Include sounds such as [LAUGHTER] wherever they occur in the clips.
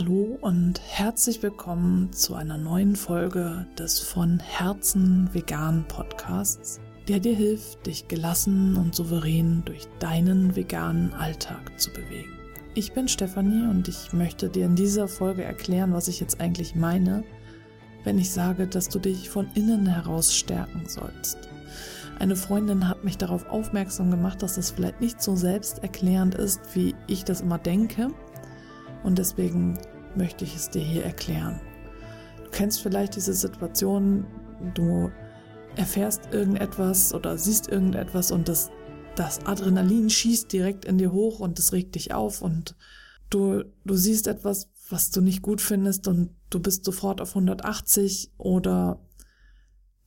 Hallo und herzlich willkommen zu einer neuen Folge des von Herzen vegan Podcasts, der dir hilft, dich gelassen und souverän durch deinen veganen Alltag zu bewegen. Ich bin Stefanie und ich möchte dir in dieser Folge erklären, was ich jetzt eigentlich meine, wenn ich sage, dass du dich von innen heraus stärken sollst. Eine Freundin hat mich darauf aufmerksam gemacht, dass das vielleicht nicht so selbsterklärend ist, wie ich das immer denke und deswegen möchte ich es dir hier erklären. Du kennst vielleicht diese Situation, du erfährst irgendetwas oder siehst irgendetwas und das, das Adrenalin schießt direkt in dir hoch und es regt dich auf und du, du siehst etwas, was du nicht gut findest und du bist sofort auf 180 oder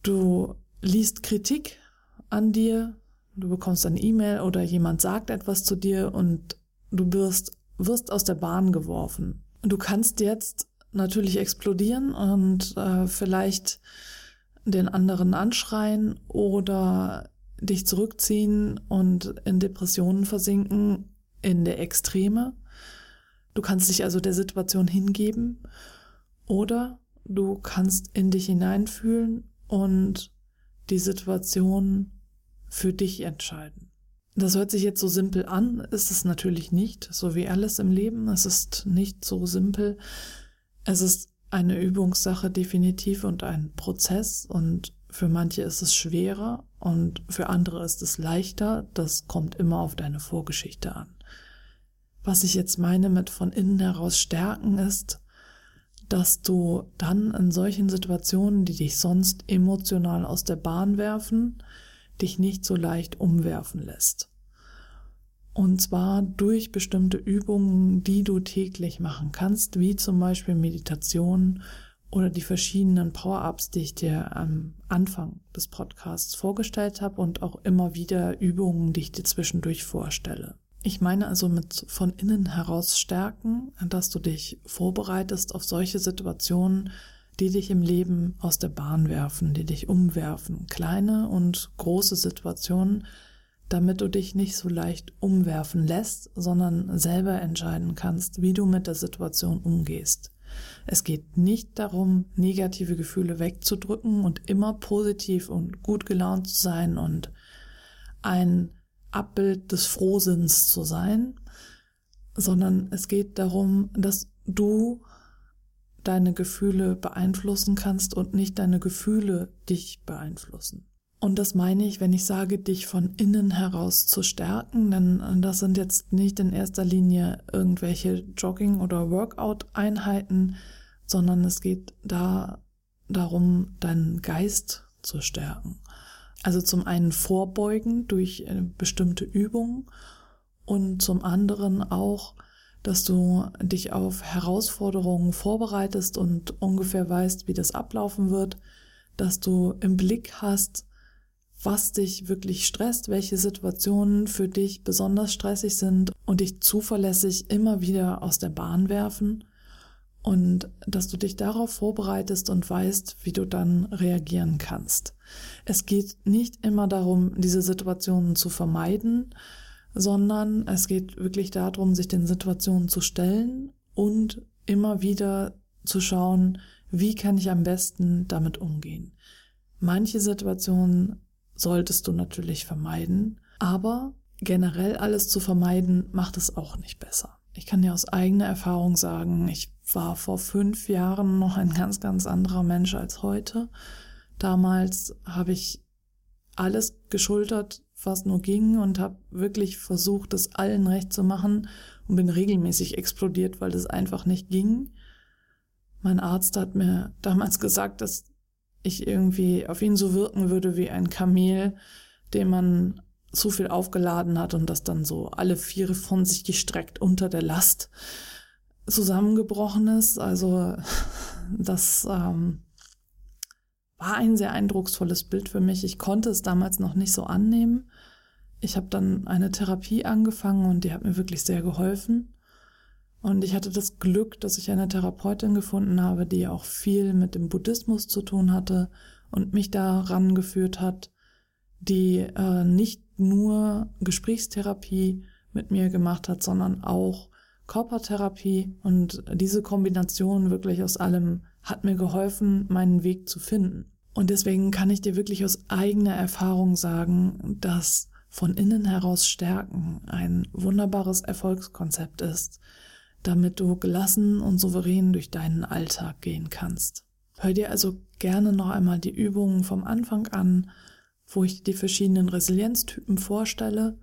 du liest Kritik an dir, du bekommst eine E-Mail oder jemand sagt etwas zu dir und du wirst wirst aus der Bahn geworfen. Du kannst jetzt natürlich explodieren und äh, vielleicht den anderen anschreien oder dich zurückziehen und in Depressionen versinken in der Extreme. Du kannst dich also der Situation hingeben oder du kannst in dich hineinfühlen und die Situation für dich entscheiden. Das hört sich jetzt so simpel an, ist es natürlich nicht, so wie alles im Leben. Es ist nicht so simpel. Es ist eine Übungssache definitiv und ein Prozess und für manche ist es schwerer und für andere ist es leichter. Das kommt immer auf deine Vorgeschichte an. Was ich jetzt meine mit von innen heraus stärken ist, dass du dann in solchen Situationen, die dich sonst emotional aus der Bahn werfen, dich nicht so leicht umwerfen lässt. Und zwar durch bestimmte Übungen, die du täglich machen kannst, wie zum Beispiel Meditation oder die verschiedenen Power-Ups, die ich dir am Anfang des Podcasts vorgestellt habe und auch immer wieder Übungen, die ich dir zwischendurch vorstelle. Ich meine also mit von innen heraus stärken, dass du dich vorbereitest auf solche Situationen, die dich im Leben aus der Bahn werfen, die dich umwerfen. Kleine und große Situationen, damit du dich nicht so leicht umwerfen lässt, sondern selber entscheiden kannst, wie du mit der Situation umgehst. Es geht nicht darum, negative Gefühle wegzudrücken und immer positiv und gut gelaunt zu sein und ein Abbild des Frohsinns zu sein, sondern es geht darum, dass du deine Gefühle beeinflussen kannst und nicht deine Gefühle dich beeinflussen. Und das meine ich, wenn ich sage, dich von innen heraus zu stärken, denn das sind jetzt nicht in erster Linie irgendwelche Jogging- oder Workout-Einheiten, sondern es geht da darum, deinen Geist zu stärken. Also zum einen vorbeugen durch äh, bestimmte Übungen und zum anderen auch dass du dich auf Herausforderungen vorbereitest und ungefähr weißt, wie das ablaufen wird, dass du im Blick hast, was dich wirklich stresst, welche Situationen für dich besonders stressig sind und dich zuverlässig immer wieder aus der Bahn werfen und dass du dich darauf vorbereitest und weißt, wie du dann reagieren kannst. Es geht nicht immer darum, diese Situationen zu vermeiden, sondern es geht wirklich darum, sich den Situationen zu stellen und immer wieder zu schauen, wie kann ich am besten damit umgehen. Manche Situationen solltest du natürlich vermeiden, aber generell alles zu vermeiden macht es auch nicht besser. Ich kann dir aus eigener Erfahrung sagen, ich war vor fünf Jahren noch ein ganz, ganz anderer Mensch als heute. Damals habe ich alles geschultert, was nur ging und habe wirklich versucht, das allen recht zu machen und bin regelmäßig explodiert, weil das einfach nicht ging. Mein Arzt hat mir damals gesagt, dass ich irgendwie auf ihn so wirken würde wie ein Kamel, dem man zu viel aufgeladen hat und das dann so alle Viere von sich gestreckt unter der Last zusammengebrochen ist. Also [LAUGHS] das ähm, war ein sehr eindrucksvolles Bild für mich. Ich konnte es damals noch nicht so annehmen. Ich habe dann eine Therapie angefangen und die hat mir wirklich sehr geholfen. Und ich hatte das Glück, dass ich eine Therapeutin gefunden habe, die auch viel mit dem Buddhismus zu tun hatte und mich daran geführt hat, die äh, nicht nur Gesprächstherapie mit mir gemacht hat, sondern auch Körpertherapie und diese Kombination wirklich aus allem hat mir geholfen, meinen Weg zu finden. Und deswegen kann ich dir wirklich aus eigener Erfahrung sagen, dass von innen heraus stärken ein wunderbares Erfolgskonzept ist, damit du gelassen und souverän durch deinen Alltag gehen kannst. Hör dir also gerne noch einmal die Übungen vom Anfang an, wo ich die verschiedenen Resilienztypen vorstelle.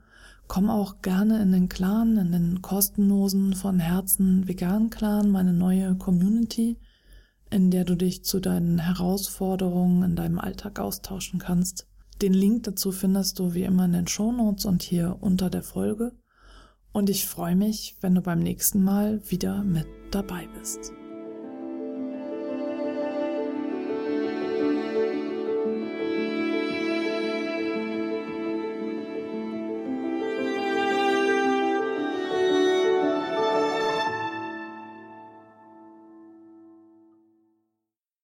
Komm auch gerne in den Clan, in den kostenlosen von Herzen vegan Clan, meine neue Community, in der du dich zu deinen Herausforderungen in deinem Alltag austauschen kannst. Den Link dazu findest du wie immer in den Show Notes und hier unter der Folge. Und ich freue mich, wenn du beim nächsten Mal wieder mit dabei bist.